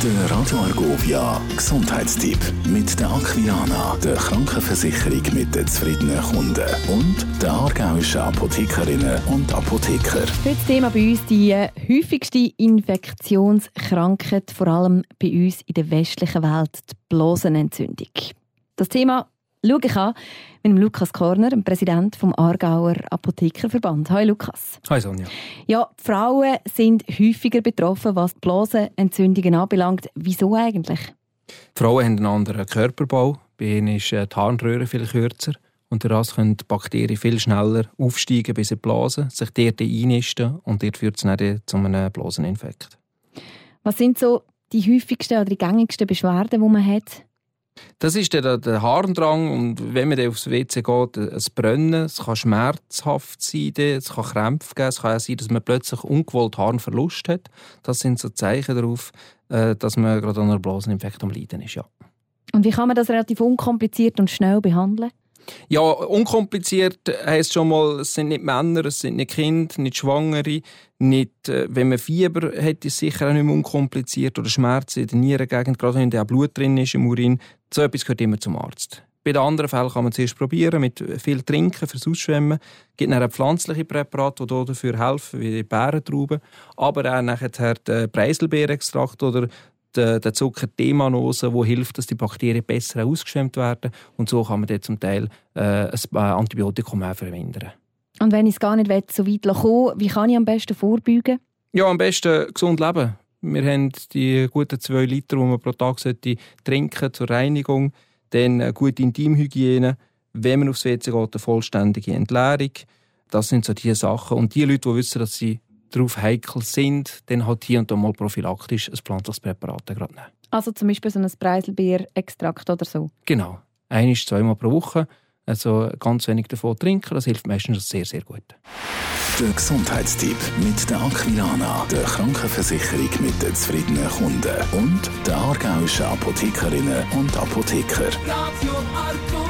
Der Radio Argovia Gesundheitstipp mit der Aquilana, der Krankenversicherung mit den zufriedenen Kunden und der aargauischen Apothekerinnen und Apotheker. Das Thema bei uns die häufigste Infektionskrankheit, vor allem bei uns in der westlichen Welt, die Blasenentzündung. Das Thema schaue ich an mit dem Lukas Korner, dem Präsident vom Aargauer Apothekerverband. Hallo Lukas. Hi Sonja. Ja, Frauen sind häufiger betroffen, was die Blasenentzündungen anbelangt. Wieso eigentlich? Die Frauen haben einen anderen Körperbau. Bei ihnen ist äh, die Harnröhre viel kürzer. Und daraus können die Bakterien viel schneller aufsteigen bis in die Blase, sich dort einnisten und dort führt es dann zu einem Blaseninfekt. Was sind so die häufigsten oder die gängigsten Beschwerden, die man hat? Das ist der, der Harndrang und wenn man aufs WC geht, es Brennen, es kann schmerzhaft sein, es kann Krämpfe geben, es kann auch sein, dass man plötzlich ungewollt Harnverlust hat. Das sind so Zeichen darauf, äh, dass man gerade an einer Blaseninfekt am Leiden ist, ja. Und wie kann man das relativ unkompliziert und schnell behandeln? Ja, unkompliziert heisst schon mal, es sind nicht Männer, es sind nicht Kinder, nicht Schwangere, nicht, äh, wenn man Fieber hat, ist es sicher auch nicht mehr unkompliziert oder Schmerzen in der Nierengegend, gerade wenn da Blut drin ist im Urin. So etwas gehört immer zum Arzt. Bei den anderen Fällen kann man zuerst probieren, mit viel Trinken fürs Ausschwemmen. Es gibt dann pflanzliche Präparate, die dafür helfen, wie die Bärentrauben. Aber auch nachher Preiselbeerextrakt oder der, der Zucker Demanose, wo hilft, dass die Bakterien besser ausgeschwemmt werden. Und so kann man zum Teil äh, ein Antibiotikum auch vermindern. Und wenn ich es gar nicht will, so weit kommen wie kann ich am besten vorbeugen? Ja, am besten gesund leben. Wir haben die guten zwei Liter, die man pro Tag sollte trinken zur Reinigung. Dann eine gute Intimhygiene. Wenn man aufs WC geht, eine vollständige Entleerung. Das sind so die Sachen. Und die Leute, die wissen, dass sie darauf heikel sind, dann halt hier und da mal prophylaktisch ein pflanzliches Präparat gerade nehmen. Also zum Beispiel so ein Preiselbeer-Extrakt oder so? Genau. Ein- zweimal pro Woche. Also ganz wenig davon trinken, das hilft meistens sehr, sehr gut. Der Gesundheitstipp mit der Aquilana, der Krankenversicherung mit den zufriedenen Kunden und der aargauischen Apothekerinnen und Apotheker. Radio Arco.